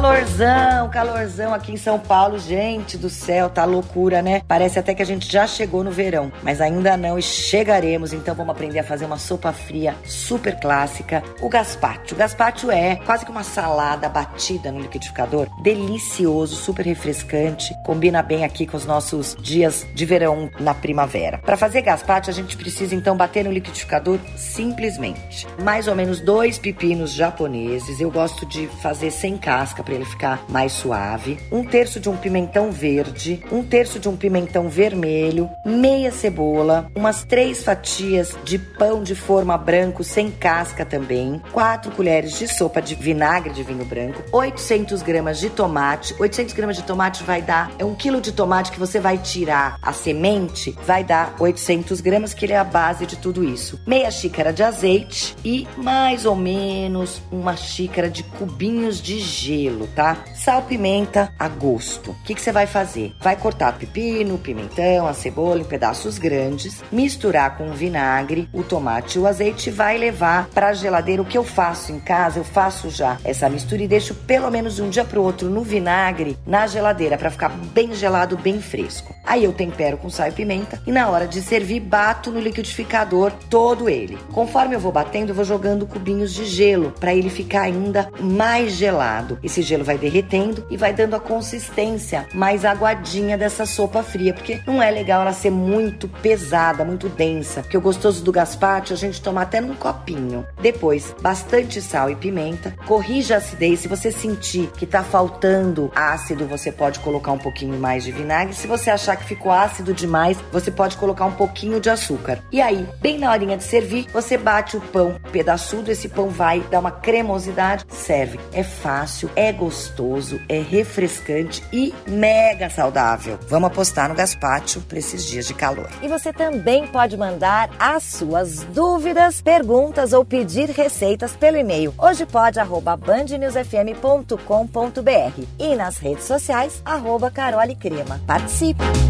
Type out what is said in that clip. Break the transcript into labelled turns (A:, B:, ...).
A: Calorzão, calorzão aqui em São Paulo, gente do céu, tá loucura, né? Parece até que a gente já chegou no verão, mas ainda não e chegaremos, então vamos aprender a fazer uma sopa fria super clássica, o gazpacho. O gazpacho é quase que uma salada batida no liquidificador, delicioso, super refrescante, combina bem aqui com os nossos dias de verão na primavera. Para fazer gazpacho, a gente precisa então bater no liquidificador simplesmente. Mais ou menos dois pepinos japoneses, eu gosto de fazer sem casca para ele ficar mais suave, um terço de um pimentão verde, um terço de um pimentão vermelho, meia cebola, umas três fatias de pão de forma branco sem casca também, quatro colheres de sopa de vinagre de vinho branco, 800 gramas de tomate, 800 gramas de tomate vai dar é um quilo de tomate que você vai tirar. A semente, vai dar 800 gramas que ele é a base de tudo isso, meia xícara de azeite e mais ou menos uma xícara de cubinhos de gelo tá? Sal, pimenta a gosto. O que, que você vai fazer? Vai cortar pepino, pimentão, a cebola em pedaços grandes, misturar com o vinagre, o tomate e o azeite e vai levar para a geladeira. O que eu faço em casa, eu faço já essa mistura e deixo pelo menos um dia para o outro no vinagre na geladeira para ficar bem gelado, bem fresco. Aí eu tempero com sal e pimenta e na hora de servir bato no liquidificador todo ele. Conforme eu vou batendo, eu vou jogando cubinhos de gelo para ele ficar ainda mais gelado. Esse gelo vai derretendo e vai dando a consistência mais aguadinha dessa sopa fria, porque não é legal ela ser muito pesada, muito densa. Porque o gostoso do gazpacho a gente toma até num copinho. Depois, bastante sal e pimenta. Corrija a acidez. Se você sentir que tá faltando ácido, você pode colocar um pouquinho mais de vinagre. Se você achar que ficou ácido demais, você pode colocar um pouquinho de açúcar. E aí, bem na horinha de servir, você bate o pão pedaçudo, esse pão vai dar uma cremosidade, serve. É fácil, é gostoso, é refrescante e mega saudável. Vamos apostar no gazpacho para esses dias de calor.
B: E você também pode mandar as suas dúvidas, perguntas ou pedir receitas pelo e-mail hojepod@bandnewsfm.com.br e nas redes sociais arroba Carole Crema. Participe!